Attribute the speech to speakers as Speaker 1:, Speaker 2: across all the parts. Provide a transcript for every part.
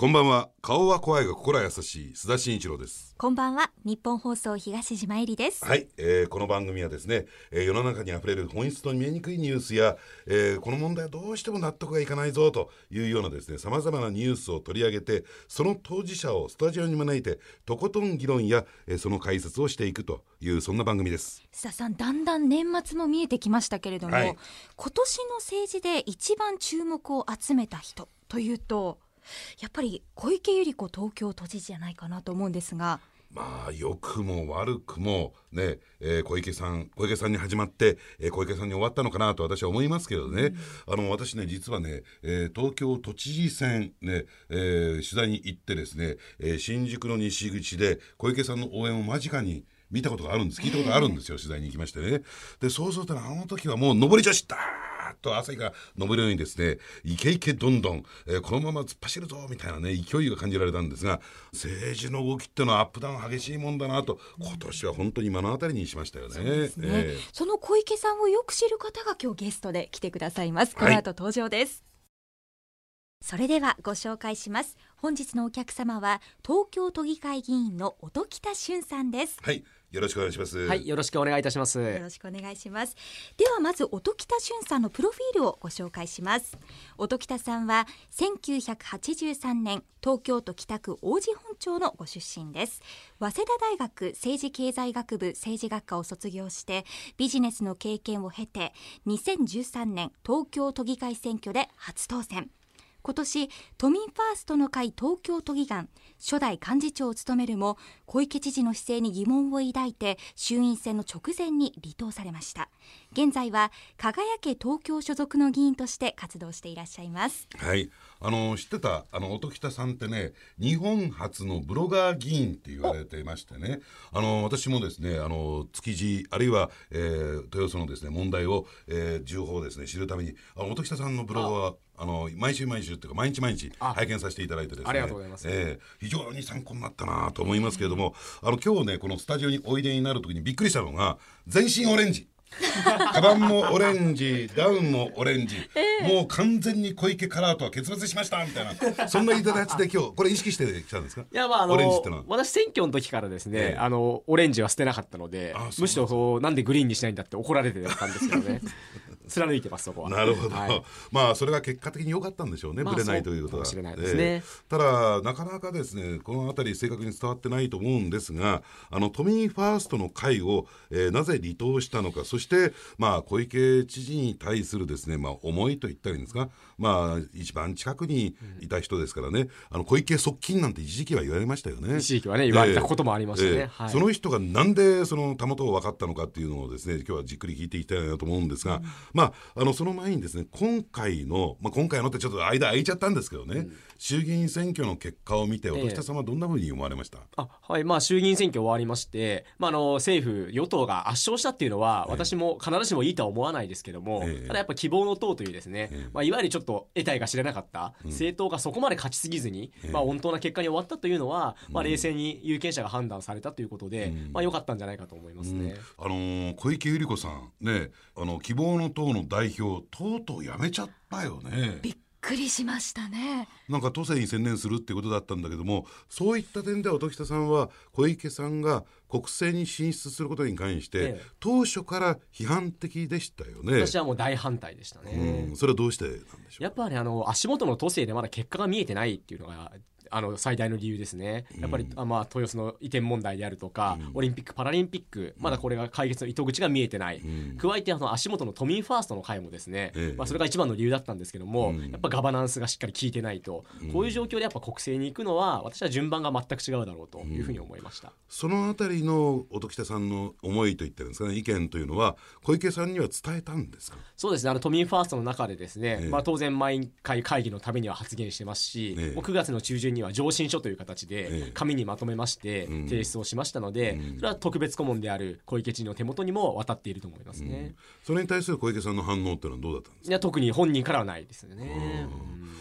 Speaker 1: こんばんは。顔は怖いが心は優しい。須田慎一郎です。
Speaker 2: こんばんは。日本放送東島えりです。
Speaker 1: はい、えーこの番組はですね、えー世の中にあふれる本質と見えにくいニュースや、えーこの問題はどうしても納得がいかないぞというようなですねさまざまなニュースを取り上げてその当事者をスタジオに招いてとことん議論や、えーその解説をしていくというそんな番組です。
Speaker 2: 須田さんだんだん年末も見えてきましたけれども、
Speaker 1: はい。
Speaker 2: 今年の政治で一番注目を集めた人というとやっぱり小池百合子東京都知事じゃないかなと思うんですが。
Speaker 1: まあ良くも悪くもね、えー小池さん小池さんに始まって、えー小池さんに終わったのかなと私は思いますけどね、あの私ね実はね、えー東京都知事選ね、えー取材に行ってですね、えー新宿の西口で小池さんの応援を間近に見たことがあるんです。聞いたことがあるんですよ、取材に行きましてね。でそうするとねあの時はもう上り女子だーっと朝日が昇るようにですねイケイケどんどん、えーこのまま突っ走るぞみたいなね勢いが感じられたんですが政治の動きってのはアップダウン激しいもんだなと今年は本当に目の当たりにしましたよね。
Speaker 2: ね、
Speaker 1: えー
Speaker 2: その小池さんをよく知る方が今日ゲストで来てくださいます。この後登場です、それではご紹介します。本日のお客様は東京都議会議員の音喜多俊さんです。
Speaker 1: はいよろしくお願いします。
Speaker 3: はい、よろしくお願いいたします。
Speaker 2: よろしくお願いしますではまず音喜多俊さんのプロフィールをご紹介します音喜多さんは1983年東京都北区王子本町のご出身です早稲田大学政治経済学部政治学科を卒業してビジネスの経験を経て2013年東京都議会選挙で初当選今年都民ファーストの会東京都議団初代幹事長を務めるも小池知事の姿勢に疑問を抱いて衆院選の直前に離党されました。現在は輝け東京所属の議員として活動していらっしゃいます。
Speaker 1: はい、あの知ってたあの音喜多さんってね日本初のブロガー議員って言われていましてね。あの私もですねあの築地あるいは、えー豊洲のですね問題を、えー情報をですね知るためにあの音喜多さんのブログはあの毎週毎週っていうか毎日毎日
Speaker 3: あ。
Speaker 1: 拝見させていただいてですね。
Speaker 3: ありがとうございます。
Speaker 1: えー非常に参考になったなと思いますけれども、あの今日ねこのスタジオにおいでになる時にびっくりしたのが全身オレンジ。カバンもオレンジ、ダウンもオレンジ、もう完全に小池カラーとは決別しましたみたいな、そんな言い方で今日これ意識してきたんですか？
Speaker 3: いやまああの
Speaker 1: オレンジってのは。
Speaker 3: 私選挙の時からですね、
Speaker 1: ええ。
Speaker 3: あのオレンジは捨てなかったので
Speaker 1: あそうなんです
Speaker 3: むしろそうなんでグリーンにしないんだって怒られてたんですけどね 貫いてますそこは。
Speaker 1: なるほど、
Speaker 3: はい。
Speaker 1: まあそれが結果的に良かったんでしょうね、
Speaker 3: まあ
Speaker 1: ぶれないということは。
Speaker 3: そうかもしれないですね。
Speaker 1: ええ。ただ、なかなかですね、この辺り、正確に伝わってないと思うんですが、あの都民ファーストの会を、えーなぜ離党したのか、そして、まあ、小池知事に対するですね、まあ、思いと言ったらいいんですか、まあ、一番近くにいた人ですからね、あの小池側近なんて一時期は言われましたよね。
Speaker 3: 一時期はね言われたこともありましたね。
Speaker 1: ええ。
Speaker 3: はい。
Speaker 1: その人がなんでそのたもとを分かったのかっていうのをですね今日はじっくり聞いていきたいなと思うんですが、まああのその前にですね今回の、まあ、今回のってちょっと間空いちゃったんですけどね、衆議院選挙の結果を見て
Speaker 3: ええ。
Speaker 1: 音喜多さんはどんなふうに思われました、
Speaker 3: あはい。まあ、衆議院選挙終わりまして、まあ、あの政府、与党が圧勝したっていうのは、私も必ずしもいいとは思わないですけども、
Speaker 1: ええ。
Speaker 3: ただやっぱ希望の党というですね、
Speaker 1: ええ。
Speaker 3: まあ、いわゆるちょっと得体が知れなかった政党がそこまで勝ちすぎずに、
Speaker 1: ええ。
Speaker 3: まあ、穏当な結果に終わったというのは、まあ、冷静に有権者が判断されたということで、
Speaker 1: うん。
Speaker 3: まあ、良かったんじゃないかと思いますね。
Speaker 1: あのー小池百合子さんねあの希望の党の代表とうとう辞めちゃったよね。
Speaker 2: びっくりしましたね
Speaker 1: なんか都政に専念するっていうことだったんだけどもそういった点では音喜多さんは小池さんが国政に進出することに関して、
Speaker 3: ええ
Speaker 1: 当初から批判的でしたよね。
Speaker 3: 私はもう大反対でしたね。
Speaker 1: うん、それはどうしてなんでしょう？
Speaker 3: やっぱりあの足元の都政でまだ結果が見えてないっていうのがあの最大の理由ですね。やっぱり、あまあ豊洲の移転問題であるとか、オリンピック・パラリンピック、まだこれが解決の糸口が見えてない。
Speaker 1: ん。
Speaker 3: 加えてあの足元の都民ファーストの会もですね、
Speaker 1: ええ。
Speaker 3: まあそれが一番の理由だったんですけども、
Speaker 1: うん。
Speaker 3: やっぱガバナンスがしっかり効いてないと、こういう状況でやっぱ国政に行くのは私は順番が全く違うだろうというふうに思いました。
Speaker 1: そのあたりの音喜多さんの思いといったんですかね意見というのは小池さんには伝えたんですか？
Speaker 3: そうですね。あの都民ファーストの中でですね、
Speaker 1: ええ。
Speaker 3: まあ、当然毎回会議のためには発言してますし、
Speaker 1: ええ。
Speaker 3: もう9月の中旬には上申書という形
Speaker 1: ええ。
Speaker 3: で紙にまとめまして
Speaker 1: うん。
Speaker 3: 提出をしましたので、
Speaker 1: うん。
Speaker 3: それは特別顧問である小池知事の手元にも渡っていると思いますね。
Speaker 1: それに対する小池さんの反応っていうのはどうだったんですか？
Speaker 3: いや特に本人からはないですよね。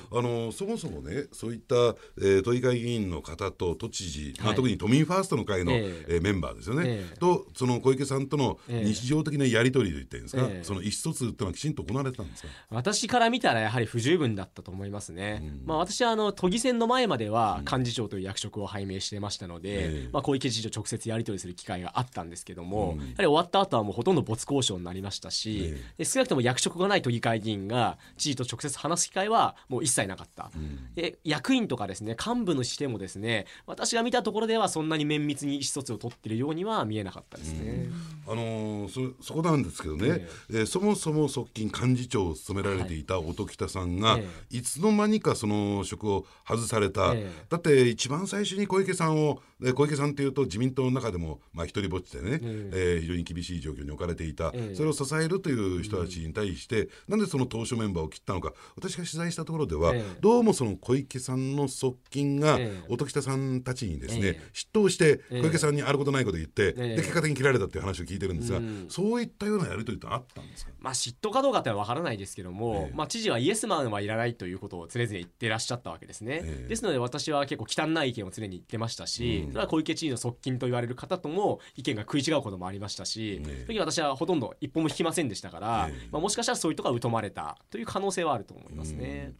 Speaker 1: あのそもそもねそういった、えー都議会議員の方と都知事、まあ、
Speaker 3: はい。
Speaker 1: 特に都民ファーストの会の、
Speaker 3: え
Speaker 1: え。
Speaker 3: え
Speaker 1: ーメンバーですよね、
Speaker 3: ええ。
Speaker 1: とその小池さんとの
Speaker 3: ええ。
Speaker 1: 日常的なやり取りといったんですか、
Speaker 3: ええ。
Speaker 1: その意思疎通っていうのはきちんと行われてたんですか？
Speaker 3: 私から見たらやはり不十分だったと思いますね。まあ私はあの都議選の前まででは幹事長という役職を拝命してましたので、
Speaker 1: ええ。
Speaker 3: まあ、小池知事と直接やり取りする機会があったんですけども、
Speaker 1: うん。
Speaker 3: やはり終わった後はもうほとんど没交渉になりましたし、
Speaker 1: え
Speaker 3: で少なくとも役職がない都議会議員が知事と直接話す機会はもう一切なかった、で役員とかですね幹部のしてもですね私が見たところではそんなに綿密に意思疎通を取っているようには見えなかったですね。
Speaker 1: あのーそそこなんですけどね、
Speaker 3: え
Speaker 1: え。ーそもそも側近幹事長を務められていた音喜多さんが、
Speaker 3: え。
Speaker 1: いつの間にかその職を外された、
Speaker 3: ええ。
Speaker 1: だって一番最初に小池さんをえー小池さんというと自民党の中でもまあ一人ぼっちでね、
Speaker 3: え
Speaker 1: え。ー非常に厳しい状況に置かれていた、
Speaker 3: ええ。
Speaker 1: それを支えるという人たちに対して、なんでその当初メンバーを切ったのか。私が取材したところでは、
Speaker 3: ええ。
Speaker 1: どうもその小池さんの側近が
Speaker 3: ええ。
Speaker 1: 音喜多さんたちにですね、
Speaker 3: ええ。
Speaker 1: 嫉妬して
Speaker 3: ええ。
Speaker 1: 小池さんにあることないこと言って、
Speaker 3: ええ。
Speaker 1: で結果的に切られたっていう話を聞いてるんですが、
Speaker 3: うん。
Speaker 1: そういったようなやり取りってあったんですか？
Speaker 3: まあ、嫉妬かどうかってのは分からないですけども、
Speaker 1: ええ。
Speaker 3: まあ、知事はイエスマンはいらないということを常々言ってらっしゃったわけですね、
Speaker 1: ええ。
Speaker 3: ですので私は結構汚い意見を常に言ってましたし、
Speaker 1: うん。
Speaker 3: それは小池知事の側近と言われる方とも意見が食い違うこともありましたし、
Speaker 1: ええ
Speaker 3: その時私はほとんど一歩も引きませんでしたから、
Speaker 1: ええ
Speaker 3: まあ、もしかしたらそういうところが疎まれたという可能性はあると思いますね。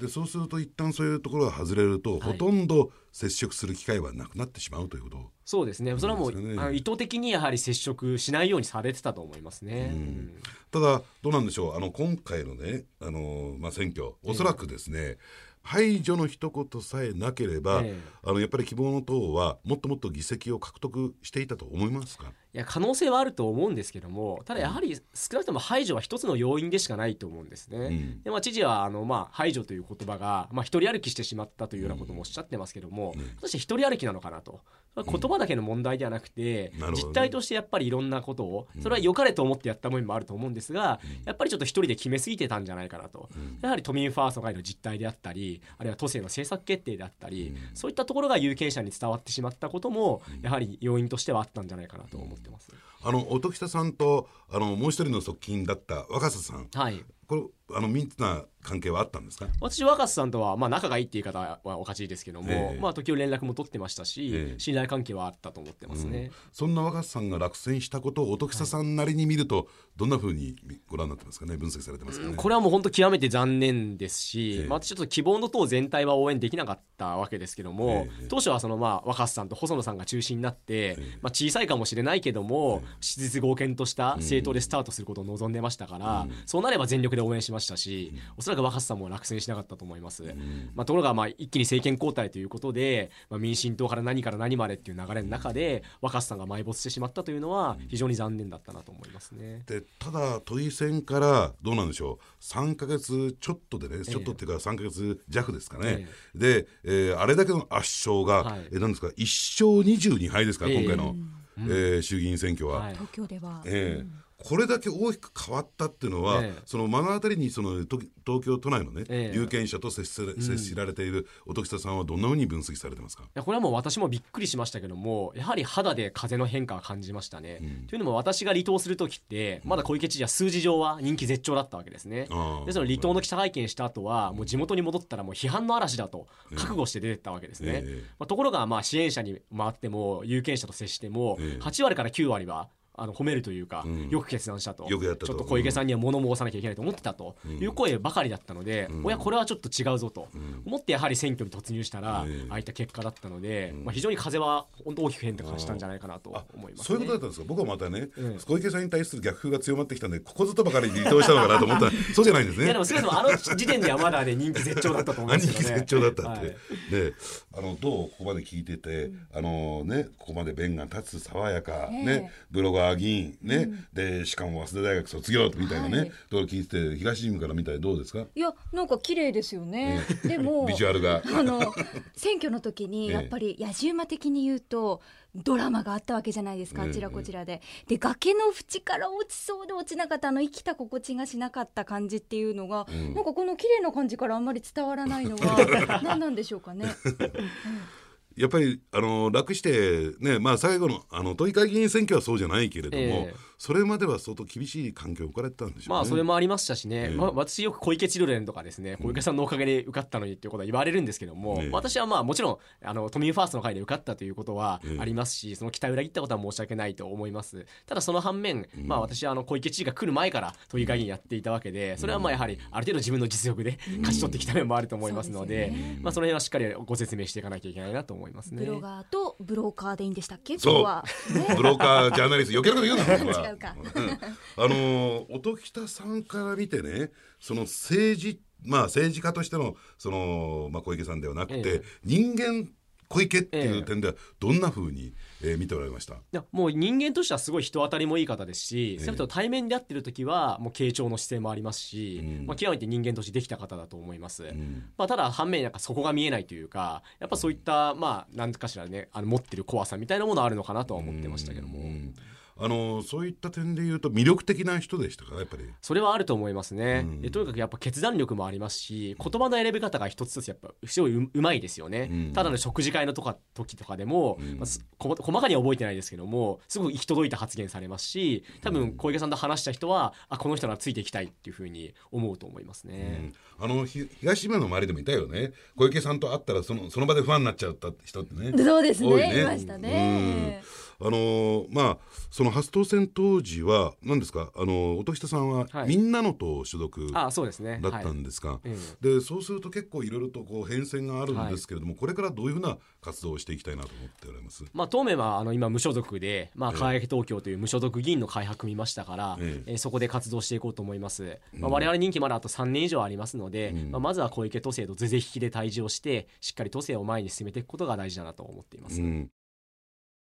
Speaker 1: でそうすると一旦そういうところが外れると、
Speaker 3: はい。
Speaker 1: ほとんど接触する機会はなくなってしまうということ
Speaker 3: そうですね。それはもう、あの意図的にやはり接触しないようにされてたと思いますね。
Speaker 1: うん。
Speaker 3: うん。
Speaker 1: ただどうなんでしょう。あの今回のねあの、まあ、選挙おそらくですね、排除の一言さえなければ、
Speaker 3: ええ。
Speaker 1: あのやっぱり希望の党はもっともっと議席を獲得していたと思いますか？
Speaker 3: いや可能性はあると思うんですけどもただやはり少なくとも排除は一つの要因でしかないと思うんですね。
Speaker 1: うん。
Speaker 3: でまあ、知事はあの、まあ、排除という言葉が、まあ、一人歩きしてしまったというようなこともおっしゃってますけども、
Speaker 1: うん。
Speaker 3: 果たして一人歩きなのかなと。言葉だけの問題ではなくて、
Speaker 1: なるほどね。
Speaker 3: 実態としてやっぱりいろんなことをそれは良かれと思ってやった面もあると思うんですが、やっぱりちょっと一人で決めすぎてたんじゃないかなと、やはり都民ファースト会の実態であったりあるいは都政の政策決定であったり、そういったところが有権者に伝わってしまったこともやはり要因としてはあったんじゃないかなと思ってます。
Speaker 1: あの音喜多さんとあのもう一人の側近だった若狭さん。
Speaker 3: はい。
Speaker 1: これあの密な関係はあったんですか？
Speaker 3: 私若狭さんとはまあ仲がいいって言い方はおかしいですけども、
Speaker 1: ええ。
Speaker 3: まあ時折連絡も取ってましたし、
Speaker 1: ええ。
Speaker 3: 信頼関係はあったと思ってますね、
Speaker 1: そんな若狭さんが落選したことを音喜多さんなりに見ると、どんなふうにご覧になってますかね？分析されてますかね、
Speaker 3: これはもう本当極めて残念ですし、
Speaker 1: ええ。
Speaker 3: まあ、ちょっと希望の党全体は応援できなかったわけですけども、
Speaker 1: ええ。
Speaker 3: 当初はそのまあ若狭さんと細野さんが中心になって、まあ、小さいかもしれないけども、質実合憲とした政党でスタートすることを望んでましたから、そうなれば全力で応援しましたし、おそらく若狭さんも落選しなかったと思います。まあ、ところがまあ一気に政権交代ということで、まあ、民進党から何から何までっていう流れの中で若狭さんが埋没してしまったというのは非常に残念だったなと思いますね。
Speaker 1: でただ都議選からどうなんでしょう？3か月ちょっとでねちょっとっていうか3か月弱ですかね、で、えーあれだけの圧勝が、
Speaker 3: はい。
Speaker 1: えーなんですか？1勝22敗ですから、
Speaker 3: ええ。
Speaker 1: 今回の、えー衆議院選挙は。
Speaker 3: はい。
Speaker 2: 東京では、
Speaker 1: ええこれだけ大きく変わったっていうのは、
Speaker 3: ええ。
Speaker 1: その目の当たりにそのと東京都内のね、
Speaker 3: ええ。
Speaker 1: 有権者と接し接しられている音喜多さんはどんなふうに分析されてますか？
Speaker 3: いやこれはもう私もびっくりしましたけどもやはり肌で風の変化を感じましたね。というのも私が離党する時ってまだ小池知事は数字上は人気絶頂だったわけですね。
Speaker 1: ああ
Speaker 3: でその離党の記者会見した後はもう地元に戻ったらもう批判の嵐だと覚悟して出てったわけですね。
Speaker 1: ええ。
Speaker 3: まあ、ところがまあ支援者に回っても有権者と接しても
Speaker 1: ええ。
Speaker 3: 8割から9割はあの褒めるというか、
Speaker 1: ん。
Speaker 3: よく決断したと。
Speaker 1: よくやったと。
Speaker 3: ちょっと小池さんには物申さなきゃいけないと思ってたと。いう声ばかりだったので、おやこれはちょっと違うぞと。思ってやはり選挙に突入したら、
Speaker 1: ええ。
Speaker 3: ああいった結果だったので、まあ、非常に風は本当大きく変化したんじゃないかなと思います、ね、
Speaker 1: そういうことだったんですか。僕はまたね、
Speaker 3: ええ。
Speaker 1: 小池さんに対する逆風が強まってきたんでここぞとばかりに離党したのかなと思った。ら そうじゃないんですね。
Speaker 3: いやでも少なくともあの時点ではまだね人気絶頂だったと思いますけどね
Speaker 1: 兄貴絶頂だったって、
Speaker 3: はい。
Speaker 1: であのどうここまで聞いてて、あのねここまで弁が立つ爽やか、
Speaker 2: ええ。
Speaker 1: ねブロガー議員ね、でしかも早稲田大学卒業みたいなね、
Speaker 2: はい。
Speaker 1: と聞いてて東チームから見たらどうですか？
Speaker 2: いやなんか綺麗ですよね、でも
Speaker 1: ビジュアルが。
Speaker 2: あの選挙の時に
Speaker 1: ええ。
Speaker 2: やっぱり野じ馬的に言うとドラマがあったわけじゃないですか、
Speaker 1: ええ。
Speaker 2: あちらこちらで。で崖の縁から落ちそうで落ちなかったあの生きた心地がしなかった感じっていうのが、
Speaker 1: ん。
Speaker 2: なんかこの綺麗な感じからあんまり伝わらないのは 何なんでしょうかね。
Speaker 1: やっぱりあの楽してねまあ最後のあの都議会議員選挙はそうじゃないけれども、
Speaker 3: えー
Speaker 1: それまでは相当厳しい環境を置かれてたんでしょうね。
Speaker 3: まあそれもありましたしね、
Speaker 1: ええ。
Speaker 3: まあ、私よく小池チルドレンとかですね小池さんのおかげで受かったのにっていうことは言われるんですけども、
Speaker 1: ええ。
Speaker 3: 私はまあもちろんあの都民ファーストの会で受かったということは
Speaker 1: ええ。
Speaker 3: ありますし、その期待を裏切ったことは申し訳ないと思います。ただその反面、まあ私はあの小池知事が来る前から都議会議員やっていたわけでそれはまあやはりある程度自分の実力で 勝ち取ってきた面もあると思いますので,、
Speaker 2: そうですよね。
Speaker 3: まあその辺はしっかりご説明していかなきゃいけないなと思いますね。
Speaker 2: ブロガーとブローカーでいいんでしたっけ？
Speaker 1: そう。
Speaker 2: 今日は。ね。
Speaker 1: ブローカージャーナリスト余計なこと言うな
Speaker 2: うか。
Speaker 1: うん。あのー 音喜多さんから見てねその政治まあ政治家としてのその、まあ、小池さんではなくて、
Speaker 3: ええ。
Speaker 1: 人間小池ってい
Speaker 3: ええ
Speaker 1: う点ではどんな風に、えー見ておられました？
Speaker 3: いやもう人間としてはすごい人当たりもいい方ですし、
Speaker 1: ええ。
Speaker 3: それと対面で会ってる時はもう傾聴の姿勢もありますし、
Speaker 1: うん。
Speaker 3: まあ、極めて人間としてできた方だと思います、
Speaker 1: ん。
Speaker 3: まあ、ただ反面なんかそこが見えないというかやっぱそういったまあ何かしらねあの持ってる怖さみたいなものあるのかなとは思ってましたけども、
Speaker 1: うんあのーそういった点で言うと魅力的な人でしたか？やっぱり。
Speaker 3: それはあると思いますね、
Speaker 1: うん。
Speaker 3: でとにかくやっぱ決断力もありますし言葉の選び方が一つずつやっぱすごいううまいですよね、
Speaker 1: うん。
Speaker 3: ただの食事会のとか時とかでも、
Speaker 1: うん。
Speaker 3: まあ細かには覚えてないですけどもすごく行き届いた発言されますし多分小池さんと話した人はあこの人ならついていきたいっていうふうに思うと思いますね、
Speaker 1: あのひ東島の周りでもいたよね。小池さんと会ったらそのその場でファンになっちゃった人ってね。
Speaker 2: そうです
Speaker 1: 多い
Speaker 2: ね。いましたね。
Speaker 1: うんあのーまあその初当選当時は何ですか？あのー音喜多さんは、
Speaker 3: はい。
Speaker 1: みんなの党所属だ
Speaker 3: あそうですね。
Speaker 1: ったんですか、
Speaker 3: え
Speaker 1: でそうすると結構いろいろとこう変遷があるんですけれども、これからどういうふうな活動をしていきたいなと思っておられます？
Speaker 3: まあ、当面はあの今無所属で、まあ、
Speaker 1: ええ。
Speaker 3: 輝き東京という無所属議員の会派組みましたから、
Speaker 1: ええ。
Speaker 3: えーそこで活動していこうと思います、まあ、我々任期まだあと3年以上ありますので、
Speaker 1: うん。
Speaker 3: まあ、まずは小池都政と是々引きで対峙をしてしっかり都政を前に進めていくことが大事だなと思っています、
Speaker 1: うん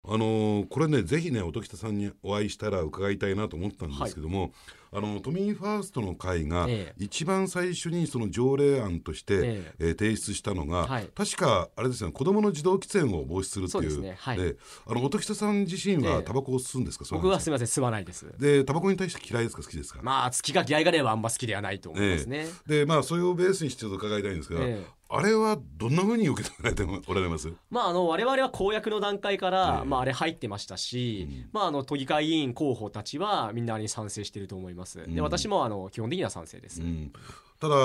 Speaker 1: あのーこれねぜひね音喜多さんにお会いしたら伺いたいなと思ったんですけども、あの都民ファーストの会が
Speaker 3: ええ。
Speaker 1: 一番最初にその条例案として、
Speaker 3: え
Speaker 1: え。ー提出したのが、
Speaker 3: はい。
Speaker 1: 確かあれですよね子供の自動喫煙を防止するっていう。
Speaker 3: ねはい。
Speaker 1: であの音喜多さん自身
Speaker 3: ええ。
Speaker 1: はタバコを吸うんですか、
Speaker 3: 僕はすみません吸わないです。
Speaker 1: でタバコに対して嫌いですか？好きですか、
Speaker 3: まあ好きが嫌いがればあんま好きではないと思いますね、
Speaker 1: でまあそれをベースにしてちょっと伺いたいんですが、
Speaker 3: ええ。
Speaker 1: あれはどんなふうに受け止められておられます？
Speaker 3: まあ、あの我々は公約の段階から、
Speaker 1: ええ。
Speaker 3: まあ、あれ入ってましたし、
Speaker 1: うん。
Speaker 3: まあ、あの都議会議員候補たちはみんなあれに賛成していると思います、
Speaker 1: うん。
Speaker 3: で私もあの基本的には賛成です、
Speaker 1: うん。ただあ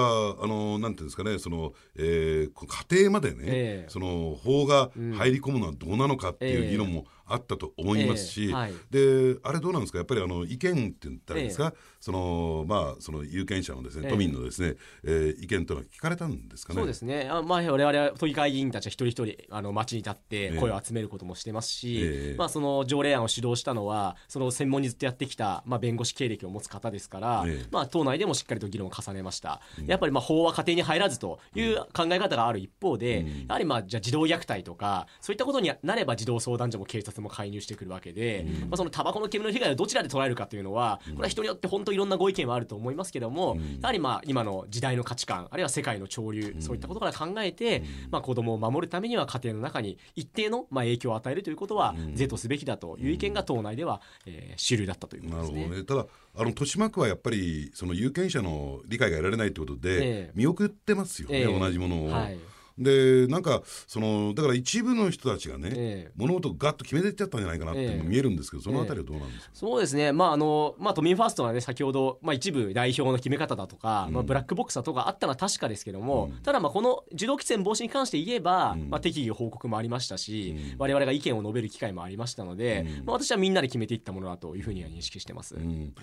Speaker 1: のなんていうんですかねその、えーこ家庭までね、
Speaker 3: ええ。
Speaker 1: その法が入り込むのはどうなのかっていう議論もあったと思いますし、
Speaker 3: ええはい。
Speaker 1: であれどうなんですか？やっぱりあの意見って言ったらですか、そのまあその有権者のですね、
Speaker 3: ええ。
Speaker 1: 都民のですね、えー意見というのは聞かれたんですかね？
Speaker 3: そうですね、あまあ、我々は都議会議員たちは一人一人あの街に立って
Speaker 1: ええ。
Speaker 3: 声を集めることもしてますし、
Speaker 1: ええ。
Speaker 3: まあ、その条例案を主導したのはその専門にずっとやってきた、まあ、弁護士経歴を持つ方ですから、
Speaker 1: ええ。
Speaker 3: まあ、党内でもしっかりと議論を重ねました、やっぱりまあ法は家庭に入らずという考え方がある一方で、
Speaker 1: うん。
Speaker 3: やはりまあじゃあ児童虐待とかそういったことになれば児童相談所も警察も介入してくるわけで、まあ、そのタバコの煙の被害をどちらで捉えるかというのはこれは人によって本当いろんなご意見はあると思いますけども、やはりまあ今の時代の価値観あるいは世界の潮流、そういったことから考えて、まあ、子供を守るためには家庭の中に一定のまあ影響を与えるということは是とすべきだという意見が党内では、えー主流だったということ
Speaker 1: なるほど
Speaker 3: ですね。
Speaker 1: ねただあの豊島区はやっぱりその有権者の理解が得られないということで、
Speaker 3: ええ。
Speaker 1: 見送ってますよね、
Speaker 3: ええ。
Speaker 1: 同じものを。
Speaker 3: はい
Speaker 1: でなんかそのだから一部の人たちがね、
Speaker 3: ええ。
Speaker 1: 物事をガッと決めていっちゃったんじゃないかなって見えるんですけど、そのあたりはどうなんですか、
Speaker 3: そうですね、まああのまあ、都民ファーストは、ね、先ほど、まあ、一部代表の決め方だとか、まあ、ブラックボックスだとかあったのは確かですけども、ただ、まあこの受動喫煙防止に関して言えば、まあ、適宜報告もありましたし、我々が意見を述べる機会もありましたので、まあ、私はみんなで決めていったものだというふうには認識してます。
Speaker 1: うん。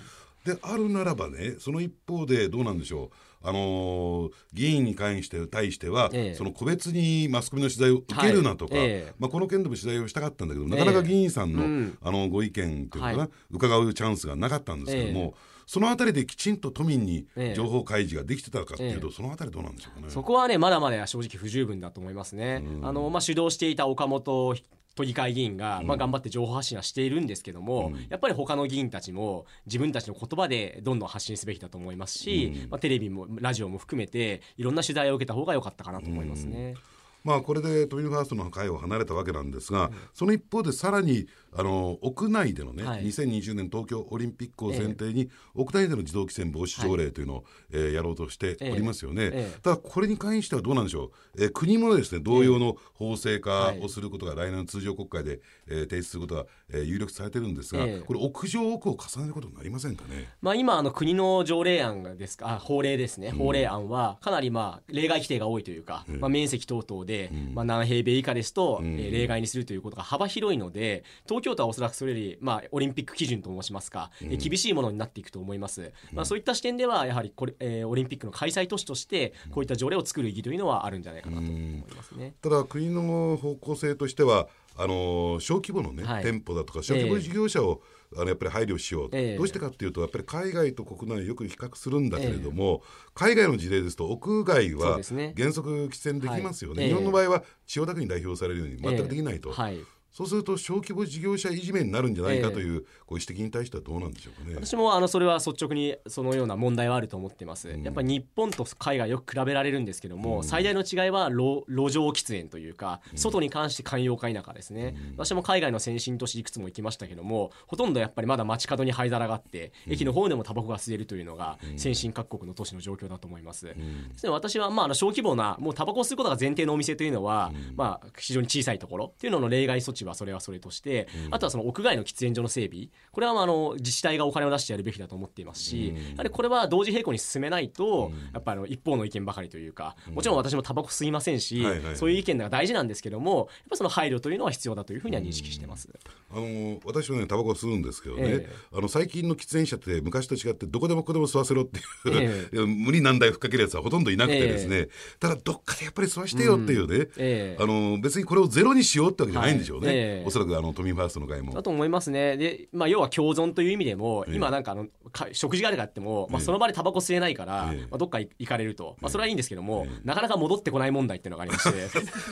Speaker 1: であるならばねその一方でどうなんでしょう、あのー議員に関して対しては、
Speaker 3: ええ。
Speaker 1: その個別にマスコミの取材を受けるなとか、
Speaker 3: はい。ええ。
Speaker 1: まあ、この件でも取材をしたかったんだけどなかなか議員さんの,、
Speaker 3: うん。
Speaker 1: あのご意見っていうのかな、
Speaker 3: はい。
Speaker 1: 伺うチャンスがなかったんですけども、そのあたりできちんと都民に
Speaker 3: ええ。
Speaker 1: 情報開示ができてたかっていうと、
Speaker 3: え
Speaker 1: そのあたりどうなんでしょうかね。
Speaker 3: そこはね、まだまだ正直不十分だと思いますね。あの、まあ、主導していた岡本都議会議員が、まあ、頑張って情報発信はしているんですけども、やっぱり他の議員たちも自分たちの言葉でどんどん発信すべきだと思いますし、まあ、テレビもラジオも含めていろんな取材を受けた方が良かったかなと思いますね。
Speaker 1: まあこれで都民ファーストの会を離れたわけなんですが、その一方でさらにあの屋内でのね、
Speaker 3: はい。
Speaker 1: 2020年東京オリンピックを前提に、屋内での自動喫煙防止条例というのを、えーやろうとしておりますよね。
Speaker 3: ええ。
Speaker 1: ただこれに関してはどうなんでしょう、えー国もですね同様の法制化をすることが来年の通常国会で、えー提出することが、えー有力されてるんですが、
Speaker 3: ええ。
Speaker 1: これ屋上奥を重ねることになりませんかね？
Speaker 3: まあ、今あの国の条例案がですか？あ法令ですね。法令案はかなりまあ例外規定が多いというか、まあ、面積等々で、まあ、何平米以下ですと、えー例外にするということが幅広いので東京都はおそらくそれより、まあ、オリンピック基準と申しますか、えー厳しいものになっていくと思います、まあ、そういった視点ではやはりこれ、えーオリンピックの開催都市としてこういった条例を作る意義というのはあるんじゃないかなと思いますね。
Speaker 1: ただ国の方向性としてはあの小規模のね、
Speaker 3: はい。
Speaker 1: 店舗だとか小規模事業者を、あのやっぱり配慮しよう、
Speaker 3: ええ。
Speaker 1: どうしてかっていうとやっぱり海外と国内をよく比較するんだけれども、海外の事例ですと屋外は原則喫煙できますよね、
Speaker 3: はい。ええ。
Speaker 1: 日本の場合は千代田区に代表されるように全くできないと、
Speaker 3: はい
Speaker 1: そうすると小規模事業者いじめになるんじゃないか
Speaker 3: ええ
Speaker 1: という、こういう指摘に対してはどうなんでしょうかね。
Speaker 3: 私もあのそれは率直にそのような問題はあると思ってます、やっぱり日本と海外よく比べられるんですけども、最大の違いは路路上喫煙というか、外に関して寛容か否かですね、私も海外の先進都市いくつも行きましたけどもほとんどやっぱりまだ街角に灰皿があって、駅の方でもタバコが吸えるというのが先進各国の都市の状況だと思います、ですので私はまああの小規模なもうタバコを吸うことが前提のお店というのは、まあ非常に小さいところっていうのの例外措置はそれはそれとして、あとはその屋外の喫煙所の整備。これはまああの自治体がお金を出してやるべきだと思っていますし、やはりこれは同時並行に進めないと、やっぱりあの一方の意見ばかりというかもちろん私もタバコ吸いませんし、そういう意見が大事なんですけどもやっぱその配慮というのは必要だというふうには認識してます。
Speaker 1: あの私はねタバコ吸うんですけどね、
Speaker 3: え
Speaker 1: あの最近の喫煙者って昔と違ってどこでもここでも吸わせろっていう、
Speaker 3: え
Speaker 1: いや無理難題ふっかけるやつはほとんどいなくてですね、ただどっかでやっぱり吸わしてよっていうね、
Speaker 3: ええ。
Speaker 1: あの別にこれをゼロにしようってわけじゃないんでしょうね、
Speaker 3: はいええ。
Speaker 1: おそらくあの都民ファーストの会も。
Speaker 3: だ。と思いますね。で、まあ、要は共存という意味でも、今なんかあの、か食事があるかあっても、まあ、その場でタバコ吸えないから、
Speaker 1: ええ。
Speaker 3: まあ、どっか行かれると、まあ、それはいいんですけども、なかなか戻ってこない問題っていうのがありまして。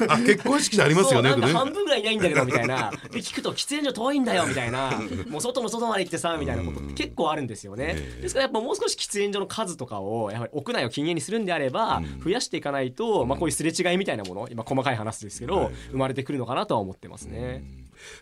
Speaker 1: あ結婚式でありますよね
Speaker 3: 半分ぐらいいないんだけどみたいな。で聞くと喫煙所遠いんだよみたいな。もう外の外まで行ってさみたいなこと結構あるんですよね。
Speaker 1: ええ。
Speaker 3: ですからやっぱもう少し喫煙所の数とかをやはり屋内を禁煙にするんであれば増やしていかないとまあこういうすれ違いみたいなもの今細かい話ですけど生まれてくるのかなとは思ってますね。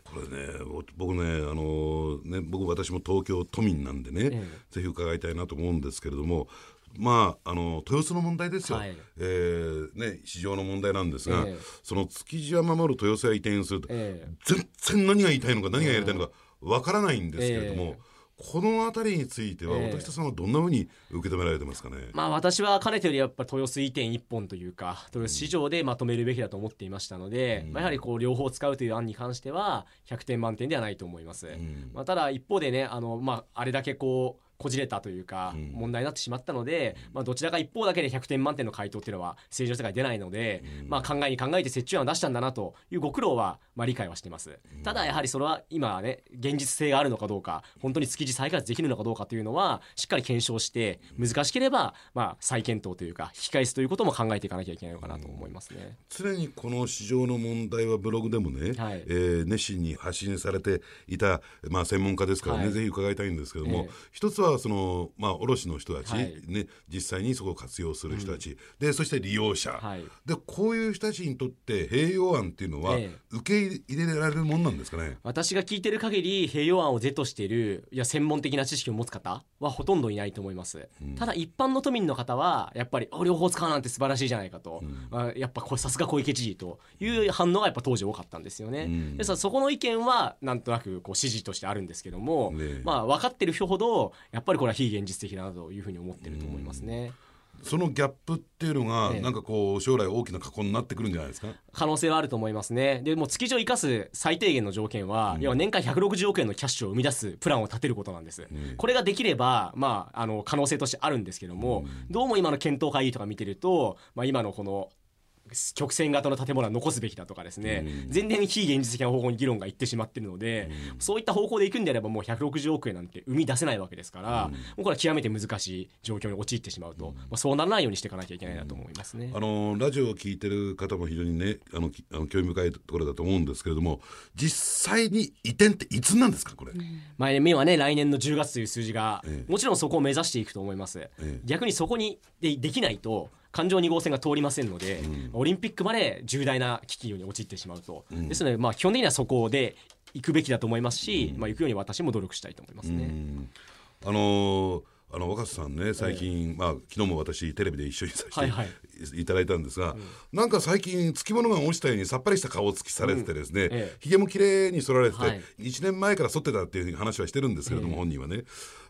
Speaker 1: これねお僕ねあのね僕私も東京都民なんでね、
Speaker 3: え
Speaker 1: ぜひ伺いたいなと思うんですけれどもまああの豊洲の問題ですよ、
Speaker 3: はい。
Speaker 1: えーね、市場の問題なんですが、
Speaker 3: ええ。
Speaker 1: その築地は守る豊洲へ移転すると、
Speaker 3: ええ。
Speaker 1: 全然何が言いたいのか何がやりたいのかわからないんですけれども、
Speaker 3: ええ
Speaker 1: この辺りについては
Speaker 3: ええ。
Speaker 1: 私田さんはどんなふうに受け止められてますかね？
Speaker 3: まあ私はかねてよりやっぱ豊洲移転一本というか豊洲市場でまとめるべきだと思っていましたので、まあ、やはりこう両方使うという案に関しては100点満点ではないと思います、まあ、ただ一方でねあの、まあ、あれだけこうこじれたというか問題になってしまったので、まあ、どちらか一方だけで100点満点の回答っていうのは政治の世界に出ないので、まあ、考えに考えて折衷案を出したんだなというご苦労はまあ理解はしています。ただやはりそれは今はね現実性があるのかどうか本当に築地再開発できるのかどうかというのはしっかり検証して難しければまあ再検討というか引き返すということも考えていかなきゃいけないのかなと思いますね。
Speaker 1: 常にこの市場の問題はブログでもね、
Speaker 3: はい。
Speaker 1: えー熱心に発信されていた、まあ、専門家ですからね、
Speaker 3: はい。
Speaker 1: ぜひ伺いたいんですけども、
Speaker 3: ええ。
Speaker 1: 一つはその、まあ、卸の人たち、
Speaker 3: はい。
Speaker 1: ね、実際にそこを活用する人たち、でそして利用者、
Speaker 3: はい。
Speaker 1: でこういう人たちにとって併用案っていうのは、
Speaker 3: ええ。
Speaker 1: 受け入れられるもんなんですかね？
Speaker 3: 私が聞いてる限り併用案を是としているいや専門的な知識を持つ方はほとんどいないと思います、ただ一般の都民の方はやっぱりあ両方使うなんて素晴らしいじゃないかと、あやっぱさすが小池知事という反応がやっぱ当時多かったんですよね、
Speaker 1: ん。
Speaker 3: ですからそこの意見はなんとなくこう支持としてあるんですけども、
Speaker 1: ねえ。
Speaker 3: まあ分かってる人ほどやっぱりこれは非現実的だなというふうに思ってると思いますね、
Speaker 1: そのギャップっていうのが、
Speaker 3: ええ
Speaker 1: なんかこう将来大きな過去になってくるんじゃないですか？
Speaker 3: 可能性はあると思いますね。でもう築地を生かす最低限の条件は、要は年間160億円のキャッシュを生み出すプランを立てることなんです。これができれば、まあ、あの可能性としてあるんですけども、どうも今の検討会議とか見てると、まあ、今のこの曲線型の建物は残すべきだとかですね、全然非現実的な方向に議論がいってしまっているので、そういった方向でいくんであればもう160億円なんて生み出せないわけですから、もうこれは極めて難しい状況に陥ってしまうと、まあ、そうならないようにしていかなきゃいけないなと思いますね。
Speaker 1: あのラジオを聞いてる方も非常にねあのきあの興味深いところだと思うんですけれども実際に移転っていつなんですかこれ、
Speaker 3: まあ、目はね来年の10月という数字が、
Speaker 1: ええ。
Speaker 3: もちろんそこを目指していくと思います、
Speaker 1: え。
Speaker 3: 逆にそこにでできないと環状2号線が通りませんので、オリンピックまで重大な危機に陥ってしまうと、ですので、まあ、基本的にはそこで行くべきだと思いますし、まあ、行くように私も努力したいと思いますね。
Speaker 1: あのーあの若狭さんね最近、まあ昨日も私テレビで一緒にさせて、
Speaker 3: はいはい。
Speaker 1: いただいたんですが、なんか最近つきものが落ちたようにさっぱりした顔つきされててですね、
Speaker 3: ええ。
Speaker 1: ひげも綺麗に剃られてて、
Speaker 3: はい。
Speaker 1: 1年前から剃ってたっていうふうに話はしてるんですけれども、本人はね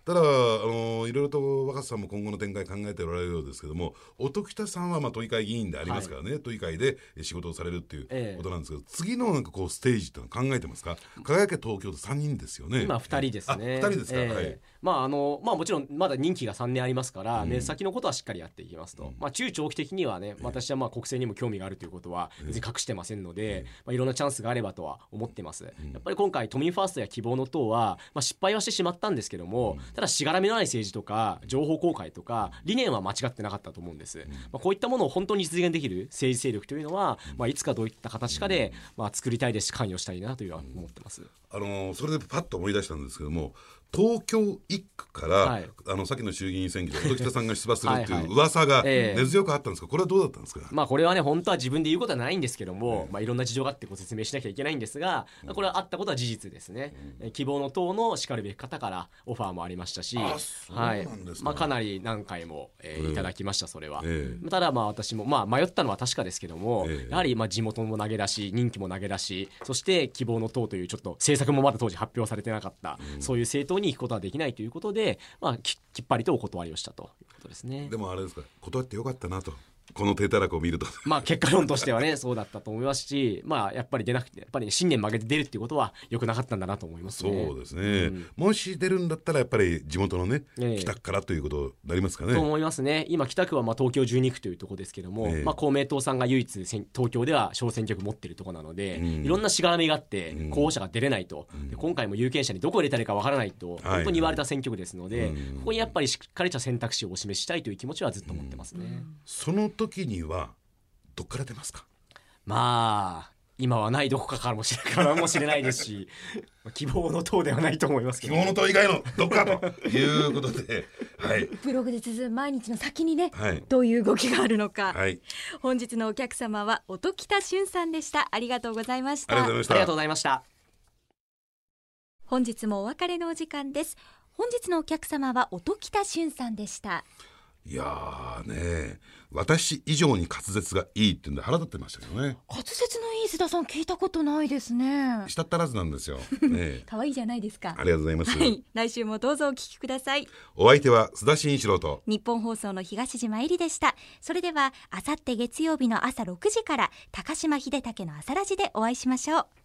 Speaker 1: ただあのいろいろと若狭さんも今後の展開考えておられるようですけども音喜多さんはまあ都議会議員でありますからね、都議会で仕事をされるっていうことなんですけど、次のなんかこうステージっていうのは考えてますか？輝け東京と3人ですよね。
Speaker 3: 今2人ですね。
Speaker 1: あ2人ですか、
Speaker 3: ええ。
Speaker 1: はい。
Speaker 3: まああのまあ、もちろんまだ任期が3年ありますから、ね、先のことはしっかりやっていきますと、まあ、中長期的にはね私はまあ国政にも興味があるということは別に隠してませんので、まあ、いろんなチャンスがあればとは思ってます、やっぱり今回都民ファーストや希望の党は、まあ、失敗はしてしまったんですけども、ただしがらみのない政治とか情報公開とか理念は間違ってなかったと思うんです、まあ、こういったものを本当に実現できる政治勢力というのは、まあ、いつかどういった形かで、まあ、作りたいですし関与したいなというのは思ってます。
Speaker 1: あのそれでパッと思い出したんですけども東京一区から、
Speaker 3: はい。
Speaker 1: あのさっきの衆議院選挙で音喜多さんが出馬するって
Speaker 3: はい。いうはい
Speaker 1: 噂が
Speaker 3: ええ。
Speaker 1: 根強くあったんですがこれはどうだったんですか、
Speaker 3: まあこれはね本当は自分で言うことはないんですけども、まあいろんな事情があってご説明しなきゃいけないんですが、これはあったことは事実ですね。え希望の党のしかるべき方からオファーもありましたし、はい。まあかなり何回も、えーいただきましたそれは。
Speaker 1: え
Speaker 3: ただまあ私もまあ迷ったのは確かですけども、
Speaker 1: ええ。
Speaker 3: やはりまあ地元も投げ出し、任期も投げ出し、そして希望の党というちょっと政策もまだ当時発表されてなかった、そういう政党に行くことはできないということで、まあききっぱりとお断りをしたということですね。
Speaker 1: でもあれですか断ってよかったなとこの低たらくを見ると。
Speaker 3: まあ結果論としてはねそうだったと思いますしまあやっぱり出なくてやっぱり信念曲げて出るっていうことは良くなかったんだなと思います
Speaker 1: そう
Speaker 3: ね。
Speaker 1: ですね、もし出るんだったらやっぱり地元のね、
Speaker 3: ええ。
Speaker 1: 北区からということになりますかね。
Speaker 3: と思いますね。今北区はまあ東京12区というところですけども、
Speaker 1: ええ。
Speaker 3: まあ、公明党さんが唯一選東京では小選挙区持ってるところなので、
Speaker 1: ん。
Speaker 3: いろんなしがらみがあって
Speaker 1: ん。
Speaker 3: 候補者が出れないと、で今回も有権者にどこ入れたらいいかわからないと
Speaker 1: はい
Speaker 3: 本当に言われた選挙区ですので、
Speaker 1: うん。
Speaker 3: ここにやっぱりしっかりした選択肢をお示ししたいという気持ちはずっと持ってますね。
Speaker 1: その時にはどっから出ますか？
Speaker 3: まあ今はないどこかからもしれ からもしれないですし希望の党ではないと思いますけど。
Speaker 1: 希望の党以外のどっかということではい。
Speaker 2: ブログで綴る毎日の先にね、
Speaker 1: はい。
Speaker 2: どういう動きがあるのか、
Speaker 1: はい。
Speaker 2: 本日のお客様は音喜多俊さんでした。ありがとうございました。
Speaker 1: ありがとうございました。
Speaker 3: ありがとうございました。
Speaker 2: 本日もお別れのお時間です本日のお客様は音喜多俊さんでした
Speaker 1: いやーね私以上に滑舌がいいってんで腹立ってましたけどね。
Speaker 2: 滑舌のいい須田さん聞いたことないですね。
Speaker 1: したったらずなんですよ、ね、
Speaker 2: 可愛いじゃないですか。
Speaker 1: ありがとうございます、
Speaker 2: はい。来週もどうぞお聞きください。
Speaker 1: お相手は須田慎一郎と。
Speaker 2: 日本放送の東島えりでした。それではあさって月曜日の朝6時から高島秀武の朝ラジでお会いしましょう